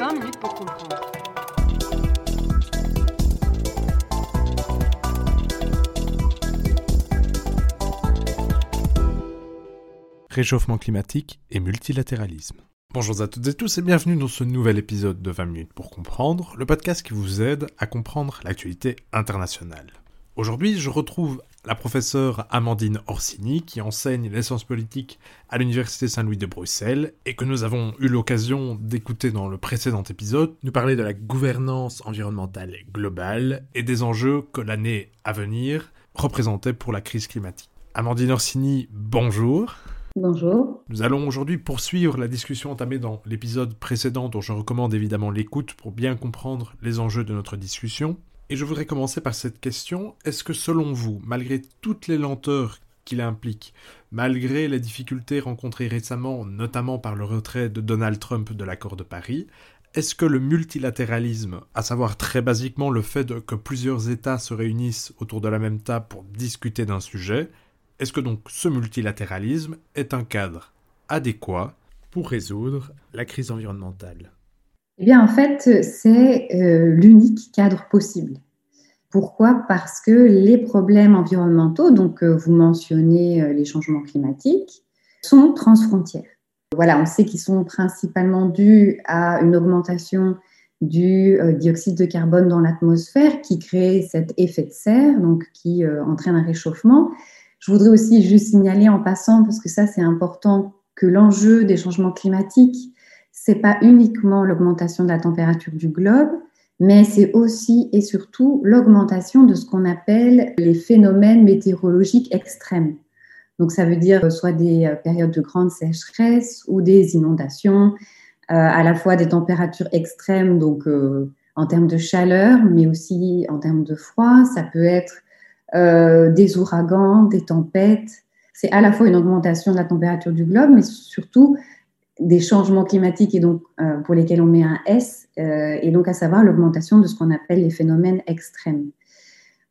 20 minutes pour comprendre. Réchauffement climatique et multilatéralisme. Bonjour à toutes et tous et bienvenue dans ce nouvel épisode de 20 minutes pour comprendre, le podcast qui vous aide à comprendre l'actualité internationale. Aujourd'hui, je retrouve la professeure Amandine Orsini qui enseigne les sciences politiques à l'Université Saint-Louis de Bruxelles et que nous avons eu l'occasion d'écouter dans le précédent épisode, nous parler de la gouvernance environnementale globale et des enjeux que l'année à venir représentait pour la crise climatique. Amandine Orsini, bonjour. Bonjour. Nous allons aujourd'hui poursuivre la discussion entamée dans l'épisode précédent dont je recommande évidemment l'écoute pour bien comprendre les enjeux de notre discussion. Et je voudrais commencer par cette question. Est-ce que selon vous, malgré toutes les lenteurs qu'il implique, malgré les difficultés rencontrées récemment, notamment par le retrait de Donald Trump de l'accord de Paris, est-ce que le multilatéralisme, à savoir très basiquement le fait que plusieurs États se réunissent autour de la même table pour discuter d'un sujet, est-ce que donc ce multilatéralisme est un cadre adéquat pour résoudre la crise environnementale? Eh bien, en fait, c'est euh, l'unique cadre possible. Pourquoi? Parce que les problèmes environnementaux, donc euh, vous mentionnez euh, les changements climatiques, sont transfrontières. Voilà, on sait qu'ils sont principalement dus à une augmentation du dioxyde de carbone dans l'atmosphère qui crée cet effet de serre, donc qui entraîne un réchauffement. Je voudrais aussi juste signaler en passant, parce que ça c'est important, que l'enjeu des changements climatiques, c'est pas uniquement l'augmentation de la température du globe, mais c'est aussi et surtout l'augmentation de ce qu'on appelle les phénomènes météorologiques extrêmes. Donc ça veut dire soit des euh, périodes de grande sécheresse ou des inondations, euh, à la fois des températures extrêmes, donc euh, en termes de chaleur, mais aussi en termes de froid. Ça peut être des ouragans, des tempêtes. C'est à la fois une augmentation de la température du globe, mais surtout des changements climatiques et donc euh, pour lesquels on met un S, euh, et donc à savoir l'augmentation de ce qu'on appelle les phénomènes extrêmes.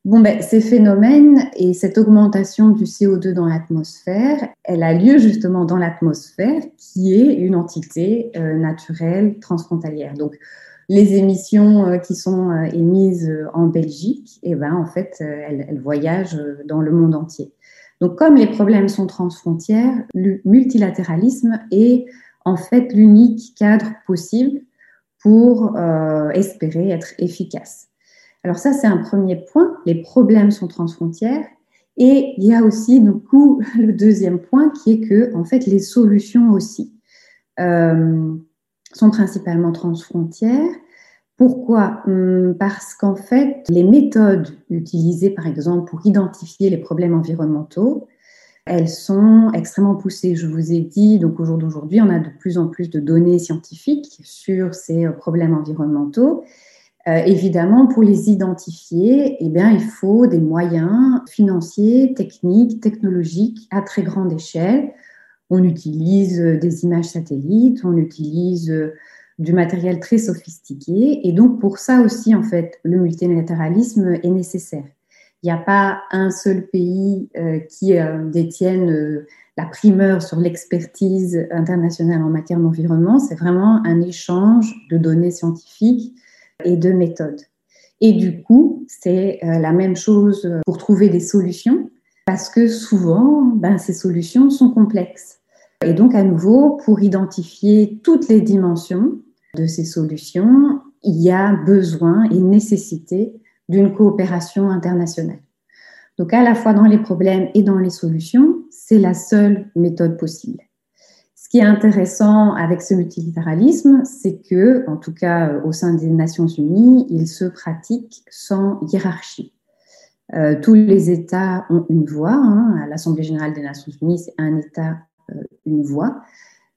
Bon, ben, ces phénomènes et cette augmentation du CO2 dans l'atmosphère, elle a lieu justement dans l'atmosphère, qui est une entité euh, naturelle transfrontalière. Donc, les émissions qui sont émises en Belgique, eh ben, en fait, elles, elles voyagent dans le monde entier. Donc, comme les problèmes sont transfrontières, le multilatéralisme est en fait l'unique cadre possible pour euh, espérer être efficace. Alors ça, c'est un premier point. Les problèmes sont transfrontières. Et il y a aussi, du le deuxième point qui est que, en fait, les solutions aussi euh, sont principalement transfrontières. Pourquoi? Hum, Parce qu'en fait, les méthodes utilisées, par exemple, pour identifier les problèmes environnementaux, elles sont extrêmement poussées. Je vous ai dit, donc au jour d'aujourd'hui, on a de plus en plus de données scientifiques sur ces euh, problèmes environnementaux. Euh, évidemment, pour les identifier, eh bien, il faut des moyens financiers, techniques, technologiques à très grande échelle. On utilise euh, des images satellites, on utilise du matériel très sophistiqué. Et donc, pour ça aussi, en fait, le multilatéralisme est nécessaire. Il n'y a pas un seul pays euh, qui euh, détienne euh, la primeur sur l'expertise internationale en matière d'environnement. C'est vraiment un échange de données scientifiques et de méthodes. Et du coup, c'est la même chose pour trouver des solutions, parce que souvent, ben, ces solutions sont complexes. Et donc, à nouveau, pour identifier toutes les dimensions de ces solutions, il y a besoin et nécessité d'une coopération internationale. Donc à la fois dans les problèmes et dans les solutions, c'est la seule méthode possible. Ce qui est intéressant avec ce multilatéralisme, c'est que, en tout cas au sein des Nations Unies, il se pratique sans hiérarchie. Euh, tous les États ont une voix. Hein. À l'Assemblée générale des Nations Unies, c'est un État, euh, une voix.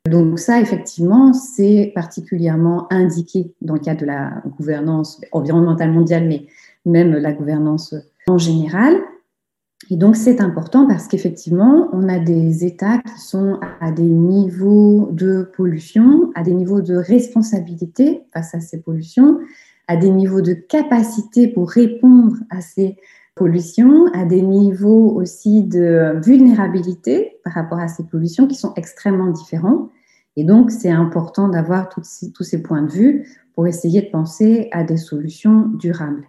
Donc ça, effectivement, c'est particulièrement indiqué dans le cadre de la gouvernance environnementale mondiale, mais même la gouvernance en général. Et donc c'est important parce qu'effectivement, on a des États qui sont à des niveaux de pollution, à des niveaux de responsabilité face à ces pollutions, à des niveaux de capacité pour répondre à ces pollutions, à des niveaux aussi de vulnérabilité par rapport à ces pollutions qui sont extrêmement différents. Et donc, c'est important d'avoir tous ces points de vue pour essayer de penser à des solutions durables.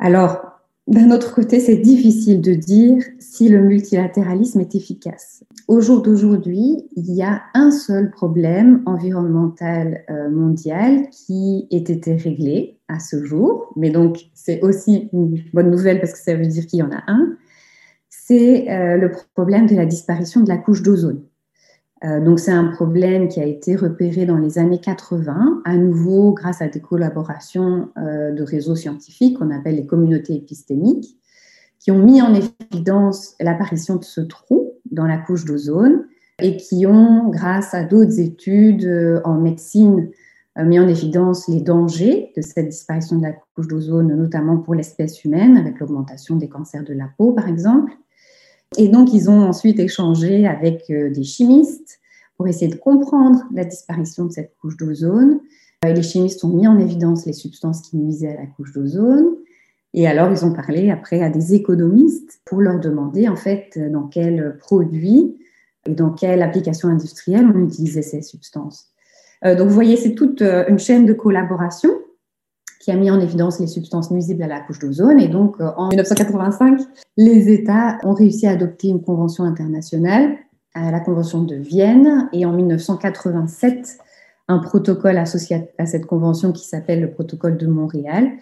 Alors, d'un autre côté, c'est difficile de dire si le multilatéralisme est efficace. Au jour d'aujourd'hui, il y a un seul problème environnemental euh, mondial qui ait été réglé à ce jour, mais donc c'est aussi une bonne nouvelle parce que ça veut dire qu'il y en a un, c'est euh, le problème de la disparition de la couche d'ozone. Euh, donc c'est un problème qui a été repéré dans les années 80, à nouveau grâce à des collaborations euh, de réseaux scientifiques qu'on appelle les communautés épistémiques, qui ont mis en évidence l'apparition de ce trou dans la couche d'ozone et qui ont, grâce à d'autres études euh, en médecine, mis en évidence les dangers de cette disparition de la couche d'ozone, notamment pour l'espèce humaine, avec l'augmentation des cancers de la peau, par exemple. Et donc, ils ont ensuite échangé avec euh, des chimistes pour essayer de comprendre la disparition de cette couche d'ozone. Euh, les chimistes ont mis en évidence les substances qui nuisaient à la couche d'ozone. Et alors, ils ont parlé après à des économistes pour leur demander, en fait, dans quels produits et dans quelle application industrielle on utilisait ces substances. Euh, donc, vous voyez, c'est toute une chaîne de collaboration qui a mis en évidence les substances nuisibles à la couche d'ozone. Et donc, euh, en 1985, les États ont réussi à adopter une convention internationale, à la Convention de Vienne, et en 1987, un protocole associé à cette convention qui s'appelle le protocole de Montréal,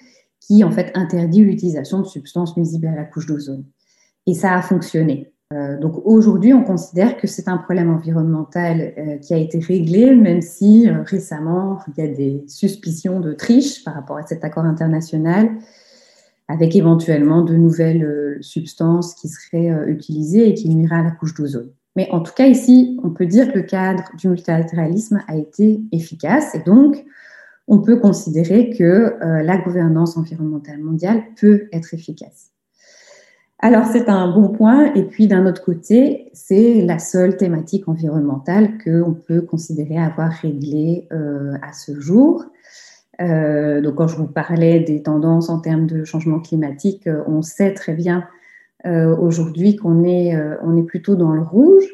qui en fait interdit l'utilisation de substances nuisibles à la couche d'ozone. Et ça a fonctionné. Euh, donc aujourd'hui, on considère que c'est un problème environnemental euh, qui a été réglé, même si euh, récemment, il y a des suspicions de triche par rapport à cet accord international, avec éventuellement de nouvelles substances qui seraient utilisées et qui nuiraient à la couche d'ozone. Mais en tout cas, ici, on peut dire que le cadre du multilatéralisme a été efficace et donc on peut considérer que la gouvernance environnementale mondiale peut être efficace. Alors c'est un bon point. Et puis d'un autre côté, c'est la seule thématique environnementale qu'on peut considérer avoir réglée euh, à ce jour. Euh, donc quand je vous parlais des tendances en termes de changement climatique, euh, on sait très bien aujourd'hui qu'on est, on est plutôt dans le rouge.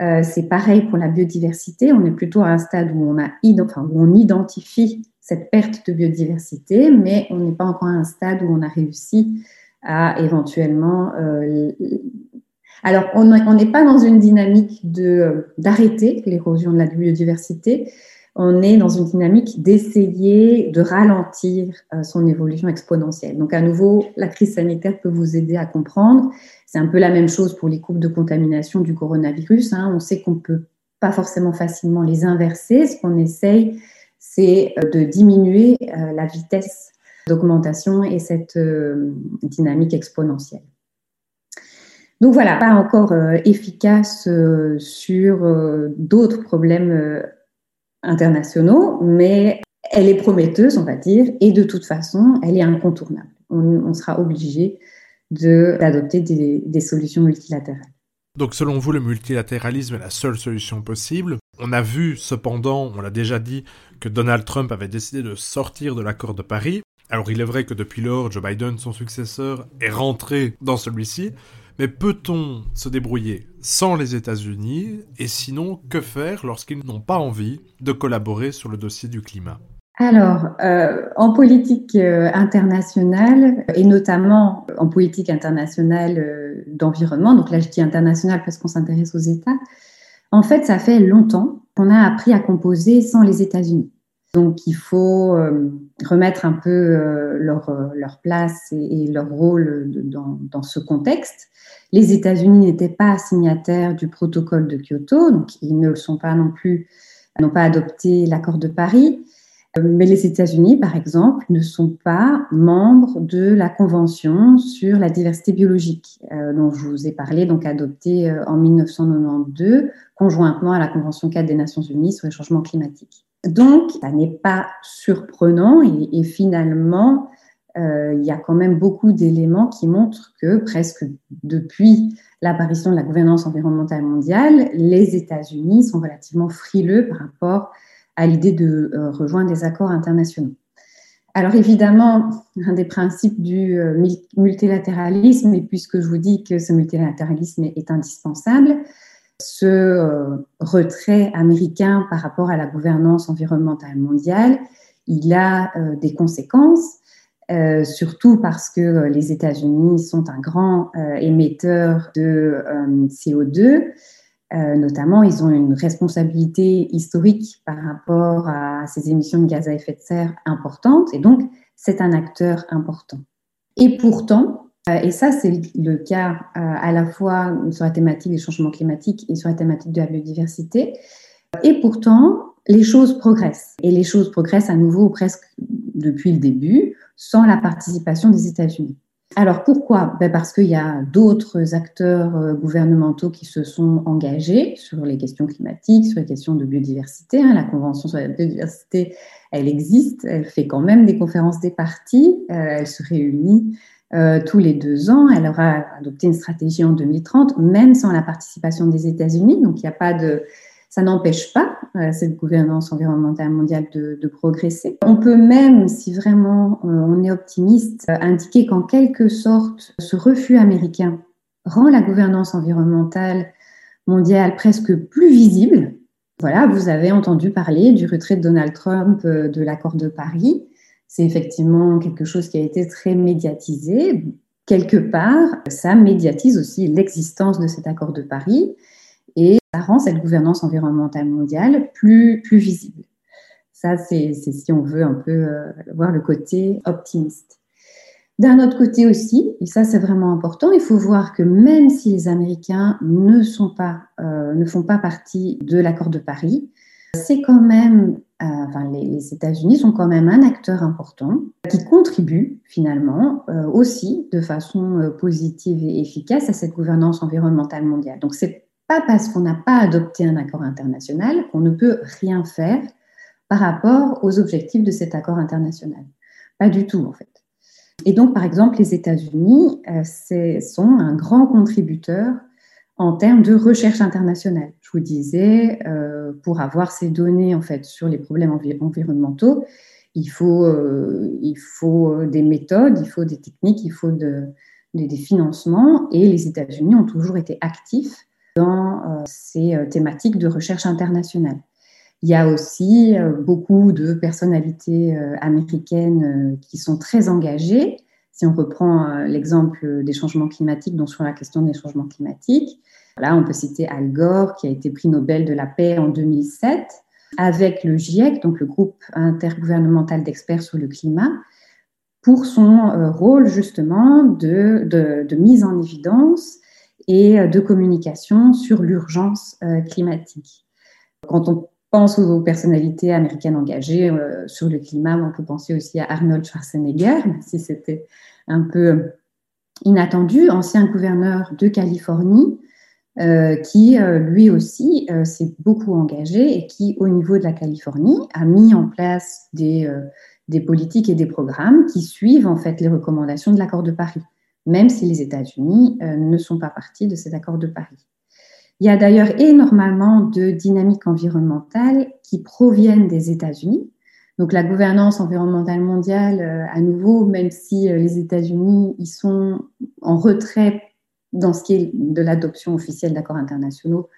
c'est pareil pour la biodiversité. On est plutôt à un stade où on, a, où on identifie cette perte de biodiversité, mais on n'est pas encore à un stade où on a réussi à éventuellement. Euh, alors, on n'est pas dans une dynamique de d'arrêter l'érosion de la biodiversité. On est dans une dynamique d'essayer de ralentir euh, son évolution exponentielle. Donc, à nouveau, la crise sanitaire peut vous aider à comprendre. C'est un peu la même chose pour les courbes de contamination du coronavirus. Hein. On sait qu'on peut pas forcément facilement les inverser. Ce qu'on essaye, c'est euh, de diminuer la vitesse d'augmentation et cette euh, dynamique exponentielle. Donc voilà, pas encore euh, efficace euh, sur d'autres problèmes internationaux, mais elle est prometteuse, on va dire, et de toute façon, elle est incontournable. On, sera obligé d'adopter des, des solutions multilatérales. Donc selon vous, le multilatéralisme est la seule solution possible. On a vu cependant, on l'a déjà dit, que Donald Trump avait décidé de sortir de l'accord de Paris. Alors il est vrai que depuis lors, Joe Biden, son successeur, est rentré dans celui-ci, mais peut-on se débrouiller sans les États-Unis? Et sinon, que faire lorsqu'ils n'ont pas envie de collaborer sur le dossier du climat? Alors, euh, en politique euh, internationale, et notamment en politique internationale euh, d'environnement, donc là je dis internationale parce qu'on s'intéresse aux États, en fait, ça fait longtemps qu'on a appris à composer sans les États-Unis. Donc, il faut euh, remettre un peu euh, leur, euh, leur, place et, leur rôle dans, dans, ce contexte. Les États-Unis n'étaient pas signataires du protocole de Kyoto, donc ils ne le sont pas non plus, n'ont pas adopté l'accord de Paris. Mais les États-Unis, par exemple, ne sont pas membres de la Convention sur la diversité biologique, dont je vous ai parlé, donc adoptée en 1992, conjointement à la Convention 4 des Nations Unies sur les changements climatiques. Donc, ça n'est pas surprenant et, finalement, euh, il y a quand même beaucoup d'éléments qui montrent que presque depuis l'apparition de la gouvernance environnementale mondiale, les États-Unis sont relativement frileux par rapport à l'idée de euh, rejoindre des accords internationaux. Alors évidemment, un des principes du euh, multilatéralisme, et puisque je vous dis que ce multilatéralisme est indispensable, ce retrait américain par rapport à la gouvernance environnementale mondiale, il a des conséquences, surtout parce que les États-Unis sont un grand émetteur de CO2 euh, notamment, ils ont une responsabilité historique par rapport à ces émissions de gaz à effet de serre importantes, et donc c'est un acteur important. Et pourtant, euh, et ça c'est le cas euh, à la fois sur la thématique des changements climatiques et sur la thématique de la biodiversité, et pourtant, les choses progressent. Et les choses progressent à nouveau presque depuis le début, sans la participation des États-Unis. Alors pourquoi? Ben Parce qu'il y a d'autres acteurs euh, gouvernementaux qui se sont engagés sur les questions climatiques, sur les questions de biodiversité. Hein. La Convention sur la biodiversité, elle existe, elle fait quand même des conférences des partis, euh, elle se réunit euh, tous les deux ans, elle aura adopté une stratégie en 2030, même sans la participation des États-Unis. Donc il n'y a pas de ça n'empêche pas euh, cette gouvernance environnementale mondiale de, progresser. On peut même, si vraiment euh, on est optimiste, indiquer qu'en quelque sorte, ce refus américain rend la gouvernance environnementale mondiale presque plus visible. Voilà, vous avez entendu parler du retrait de Donald Trump de l'accord de Paris. C'est effectivement quelque chose qui a été très médiatisé. Quelque part, ça médiatise aussi l'existence de cet accord de Paris et ça rend cette gouvernance environnementale mondiale plus, visible. Ça, c'est si on veut un peu euh, voir le côté optimiste. D'un autre côté aussi, et ça c'est vraiment important, il faut voir que même si les Américains ne, sont pas, euh, ne font pas partie de l'accord de Paris, c'est quand même, euh, enfin, les, États-Unis sont quand même un acteur important qui contribue finalement aussi de façon positive et efficace à cette gouvernance environnementale mondiale. Donc c'est parce qu'on n'a pas adopté un accord international qu'on ne peut rien faire par rapport aux objectifs de cet accord international. Pas du tout, en fait. Et donc, par exemple, les États-Unis euh, sont un grand contributeur en termes de recherche internationale. Je vous disais, euh, pour avoir ces données en fait sur les problèmes environnementaux, il faut, euh, il faut des méthodes, il faut des techniques, il faut des financements. Et les États-Unis ont toujours été actifs dans euh, ces euh, thématiques de recherche internationale. Il y a aussi euh, beaucoup de personnalités américaines qui sont très engagées. Si on reprend l'exemple des changements climatiques, donc sur la question des changements climatiques, là, on peut citer Al Gore, qui a été prix Nobel de la paix en 2007, avec le GIEC, donc le groupe intergouvernemental d'experts sur le climat, pour son rôle justement de, de, mise en évidence et euh, de communication sur l'urgence euh, climatique. Quand on pense aux personnalités américaines engagées euh, sur le climat, on peut penser aussi à Arnold Schwarzenegger, si c'était un peu inattendu, ancien gouverneur de Californie, qui lui aussi s'est beaucoup engagé et qui, au niveau de la Californie, a mis en place des, des politiques et des programmes qui suivent en fait les recommandations de l'accord de Paris même si les États-Unis euh, ne sont pas partis de cet accord de Paris. Il y a d'ailleurs énormément de dynamiques environnementales qui proviennent des États-Unis. Donc la gouvernance environnementale mondiale, euh, à nouveau, même si euh, les États-Unis y sont en retrait dans ce qui est de l'adoption officielle d'accords internationaux,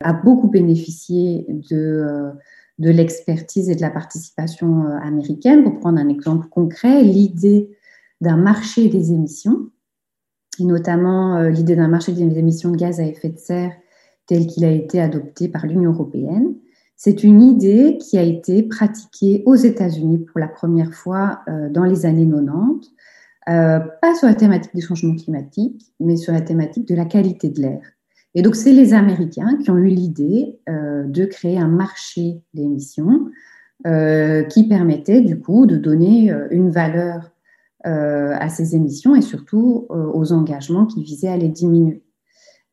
a beaucoup bénéficié de, de l'expertise et de la participation américaine. Pour prendre un exemple concret, l'idée d'un marché des émissions et notamment euh, l'idée d'un marché des émissions de gaz à effet de serre tel qu'il a été adopté par l'Union européenne. C'est une idée qui a été pratiquée aux États-Unis pour la première fois euh, dans les années 90, euh, pas sur la thématique du changement climatique, mais sur la thématique de la qualité de l'air. Et donc, c'est les Américains qui ont eu l'idée de créer un marché d'émissions qui permettait du coup de donner une valeur euh, à ces émissions et surtout euh, aux engagements qui visaient à les diminuer.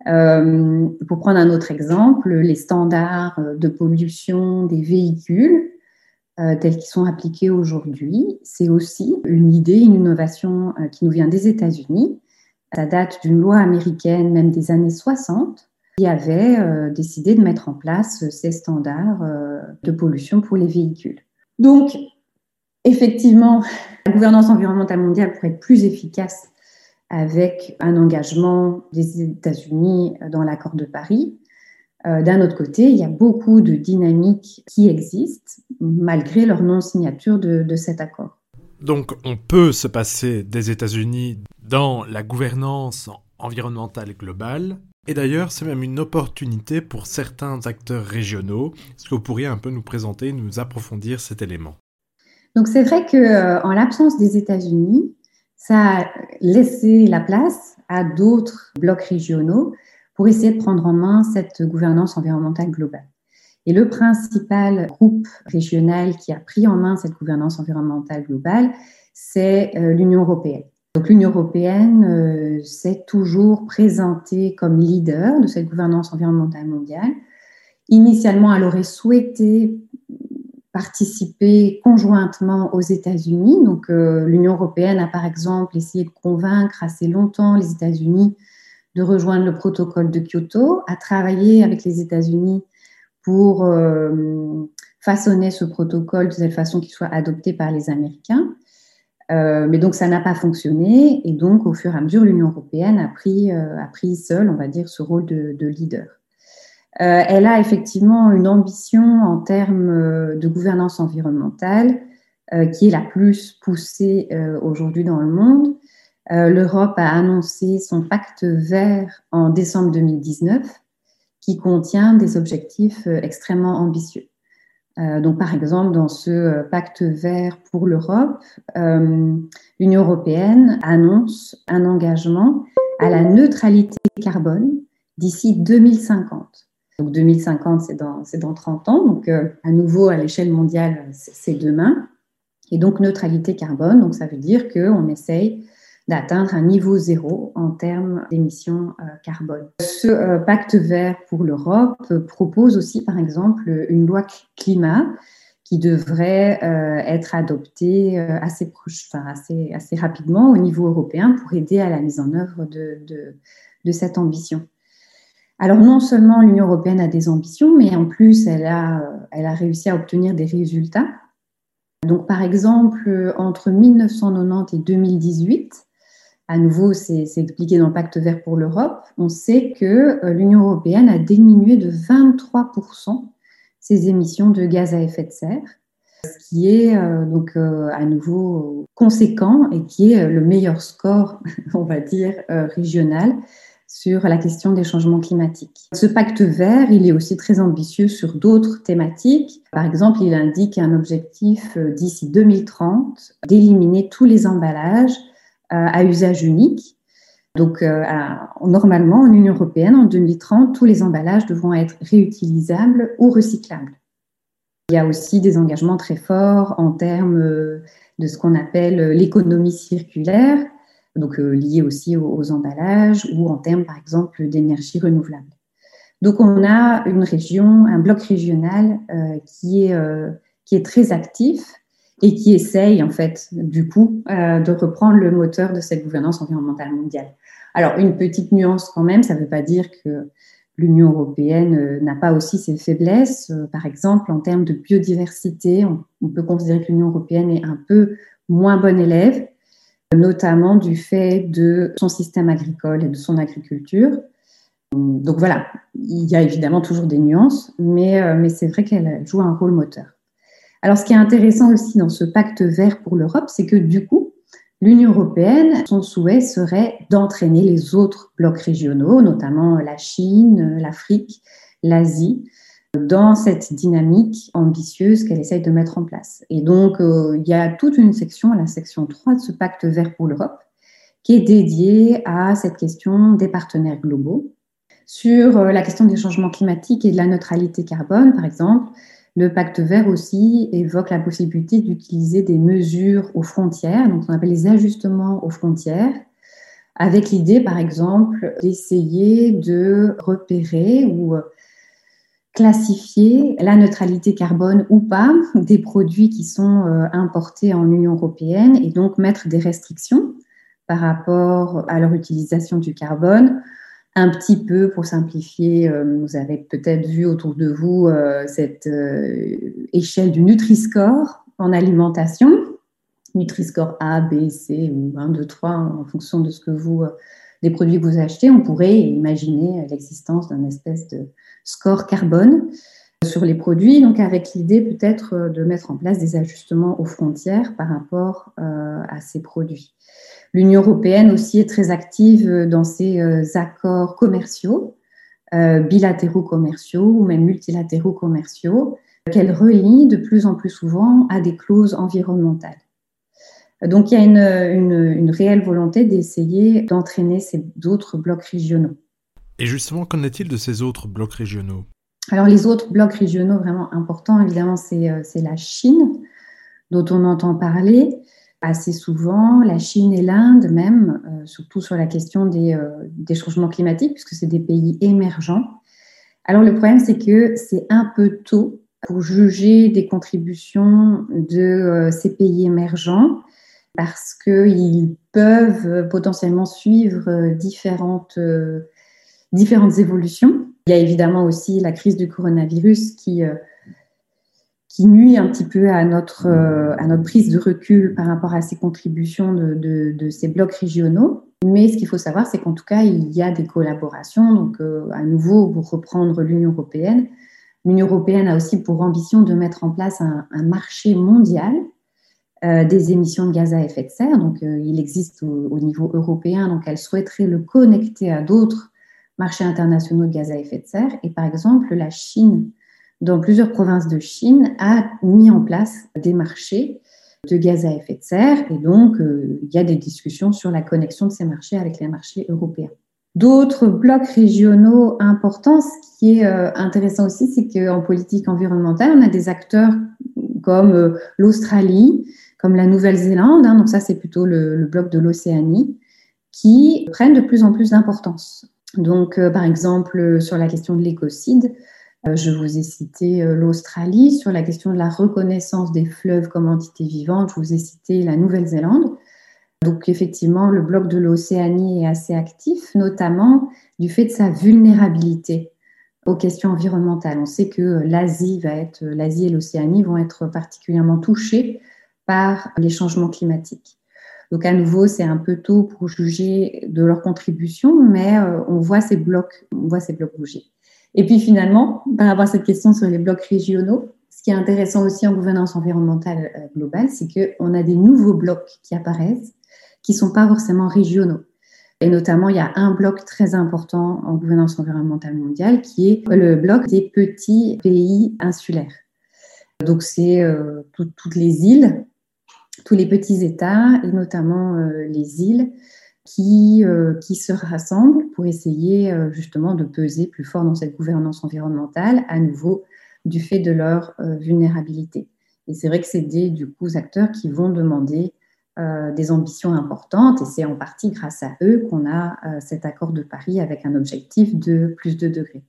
Euh, pour prendre un autre exemple, les standards de pollution des véhicules tels qu'ils sont appliqués aujourd'hui, c'est aussi une idée, une innovation qui nous vient des États-Unis. Ça date d'une loi américaine, même des années 60, qui avait décidé de mettre en place ces standards de pollution pour les véhicules. Donc, effectivement, la gouvernance environnementale mondiale pourrait être plus efficace avec un engagement des États-Unis dans l'accord de Paris. D'un autre côté, il y a beaucoup de dynamiques qui existent malgré leur non-signature de, de cet accord. Donc on peut se passer des États-Unis dans la gouvernance environnementale globale. Et d'ailleurs, c'est même une opportunité pour certains acteurs régionaux. Est-ce que vous pourriez un peu nous présenter, nous approfondir cet élément? Donc c'est vrai que euh, en l'absence des États-Unis, ça a laissé la place à d'autres blocs régionaux pour essayer de prendre en main cette gouvernance environnementale globale. Et le principal groupe régional qui a pris en main cette gouvernance environnementale globale, c'est euh, l'Union européenne. Donc l'Union européenne euh, s'est toujours présentée comme leader de cette gouvernance environnementale mondiale. Initialement, elle aurait souhaité participer conjointement aux États-Unis. Donc euh, l'Union européenne a par exemple essayé de convaincre assez longtemps les États-Unis de rejoindre le protocole de Kyoto, a travaillé avec les États-Unis pour euh, façonner ce protocole de telle façon qu'il soit adopté par les Américains. Euh, mais donc ça n'a pas fonctionné et donc au fur et à mesure l'Union européenne a pris, a pris seule, on va dire, ce rôle de leader. Euh, elle a effectivement une ambition en termes de gouvernance environnementale qui est la plus poussée aujourd'hui dans le monde. L'Europe a annoncé son pacte vert en décembre 2019 qui contient des objectifs extrêmement ambitieux. Euh, donc, par exemple, dans ce euh, pacte vert pour l'Europe, euh, l'Union européenne annonce un engagement à la neutralité carbone d'ici 2050. Donc 2050, c'est dans, dans 30 ans. Donc, à nouveau, à l'échelle mondiale, c'est demain. Et donc, neutralité carbone, donc ça veut dire qu'on essaye d'atteindre un niveau zéro en termes d'émissions euh, carbone. Ce euh, pacte vert pour l'Europe propose aussi, par exemple, une loi climat qui devrait euh, être adoptée assez, proche, enfin, assez, assez rapidement au niveau européen pour aider à la mise en œuvre de cette ambition. Alors non seulement l'Union européenne a des ambitions, mais en plus elle a, a réussi à obtenir des résultats. Donc par exemple, entre 1990 et 2018, à nouveau, c'est expliqué dans le pacte vert pour l'Europe, on sait que euh, l'Union européenne a diminué de 23% ses émissions de gaz à effet de serre, ce qui est euh, donc euh, à nouveau conséquent et qui est le meilleur score, on va dire, régional sur la question des changements climatiques. Ce pacte vert, il est aussi très ambitieux sur d'autres thématiques. Par exemple, il indique un objectif d'ici 2030 d'éliminer tous les emballages euh, à usage unique. Donc, euh, normalement, en Union européenne, en 2030, tous les emballages devront être réutilisables ou recyclables. Il y a aussi des engagements très forts en termes euh, de ce qu'on appelle l'économie circulaire, donc liée aussi aux, emballages, ou en termes, par exemple, d'énergie renouvelable. Donc, on a une région, un bloc régional qui, est, qui est très actif et qui essaye, en fait, du coup, euh, de reprendre le moteur de cette gouvernance environnementale mondiale. Alors, une petite nuance quand même, ça ne veut pas dire que l'Union européenne euh, n'a pas aussi ses faiblesses. Euh, par exemple, en termes de biodiversité, on, peut considérer que l'Union européenne est un peu moins bonne élève, notamment du fait de son système agricole et de son agriculture. Donc voilà, il y a évidemment toujours des nuances, mais, mais c'est vrai qu'elle joue un rôle moteur. Alors, ce qui est intéressant aussi dans ce pacte vert pour l'Europe, c'est que du coup, l'Union européenne, son souhait serait d'entraîner les autres blocs régionaux, notamment la Chine, l'Afrique, l'Asie, dans cette dynamique ambitieuse qu'elle essaye de mettre en place. Et donc, euh, il y a toute une section, la section 3 de ce pacte vert pour l'Europe, qui est dédiée à cette question des partenaires globaux. Sur euh, la question des changements climatiques et de la neutralité carbone, par exemple, le pacte vert aussi évoque la possibilité d'utiliser des mesures aux frontières, donc on appelle les ajustements aux frontières, avec l'idée, par exemple, d'essayer de repérer ou classifier la neutralité carbone ou pas des produits qui sont euh, importés en Union européenne et donc mettre des restrictions par rapport à leur utilisation du carbone un petit peu pour simplifier, euh, vous avez peut-être vu autour de vous euh, cette échelle du Nutri-Score en alimentation. Nutri-Score A, B, C ou 1, 2, 3 en fonction de ce que vous des produits que vous achetez, on pourrait imaginer l'existence d'un espèce de score carbone sur les produits, donc avec l'idée peut-être de mettre en place des ajustements aux frontières par rapport à ces produits. L'Union européenne aussi est très active dans ses accords commerciaux, bilatéraux commerciaux ou même multilatéraux commerciaux, qu'elle relie de plus en plus souvent à des clauses environnementales. Donc il y a une, réelle volonté d'essayer d'entraîner ces autres blocs régionaux. Et justement, qu'en est-il de ces autres blocs régionaux? Alors les autres blocs régionaux vraiment importants, évidemment, c'est euh, la Chine, dont on entend parler assez souvent, la Chine et l'Inde même, euh, surtout sur la question des, euh, des changements climatiques, puisque c'est des pays émergents. Alors le problème, c'est que c'est un peu tôt pour juger des contributions de ces pays émergents parce qu'ils peuvent potentiellement suivre euh, différentes, euh, différentes évolutions. Il y a évidemment aussi la crise du coronavirus qui, euh, nuit un petit peu à notre, à notre prise de recul par rapport à ces contributions de, de, ces blocs régionaux. Mais ce qu'il faut savoir, c'est qu'en tout cas, il y a des collaborations. Donc, à nouveau, pour reprendre l'Union européenne, l'Union européenne a aussi pour ambition de mettre en place un, marché mondial des émissions de gaz à effet de serre. Donc, euh, il existe au, niveau européen, donc elle souhaiterait le connecter à d'autres marchés internationaux de gaz à effet de serre. Et par exemple, la Chine, dans plusieurs provinces de Chine, a mis en place des marchés de gaz à effet de serre. Et donc, euh, il y a des discussions sur la connexion de ces marchés avec les marchés européens. D'autres blocs régionaux importants, ce qui est intéressant aussi, c'est qu'en politique environnementale, on a des acteurs comme l'Australie, comme la Nouvelle-Zélande, hein, donc ça c'est plutôt le, bloc de l'Océanie, qui prennent de plus en plus d'importance. Donc euh, par exemple sur la question de l'écocide, euh, je vous ai cité euh, l'Australie, sur la question de la reconnaissance des fleuves comme entités vivantes, je vous ai cité la Nouvelle-Zélande. Donc effectivement, le bloc de l'Océanie est assez actif, notamment du fait de sa vulnérabilité aux questions environnementales. On sait que l'Asie l'Asie et l'Océanie vont être particulièrement touchés par les changements climatiques. Donc à nouveau, c'est un peu tôt pour juger de leur contribution, mais euh, on voit ces blocs, bouger. Et puis finalement, par rapport à cette question sur les blocs régionaux, ce qui est intéressant aussi en gouvernance environnementale euh, globale, c'est qu'on a des nouveaux blocs qui apparaissent, qui ne sont pas forcément régionaux. Et notamment, il y a un bloc très important en gouvernance environnementale mondiale qui est le bloc des petits pays insulaires. Donc, c'est euh, toutes les îles tous les petits États et notamment euh, les îles qui, euh, qui se rassemblent pour essayer euh, justement de peser plus fort dans cette gouvernance environnementale, à nouveau du fait de leur vulnérabilité. Et c'est vrai que c'est des du coup, acteurs qui vont demander des ambitions importantes et c'est en partie grâce à eux qu'on a cet accord de Paris avec un objectif de plus de degrés.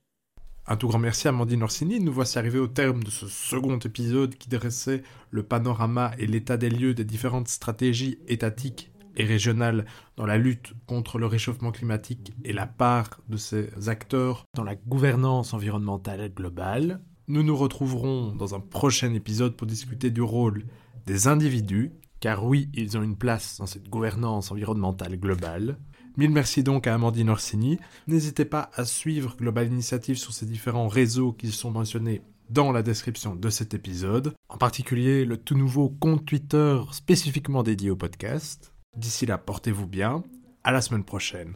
Un tout grand merci à Amandine Orsini. Nous voici arrivés au terme de ce second épisode qui dressait le panorama et l'état des lieux des différentes stratégies étatiques et régionales dans la lutte contre le réchauffement climatique et la part de ces acteurs dans la gouvernance environnementale globale. Nous nous retrouverons dans un prochain épisode pour discuter du rôle des individus, car oui, ils ont une place dans cette gouvernance environnementale globale. Mille merci donc à Amandine Orsini. N'hésitez pas à suivre Global Initiative sur ces différents réseaux qui sont mentionnés dans la description de cet épisode, en particulier le tout nouveau compte Twitter spécifiquement dédié au podcast. D'ici là, portez-vous bien, à la semaine prochaine.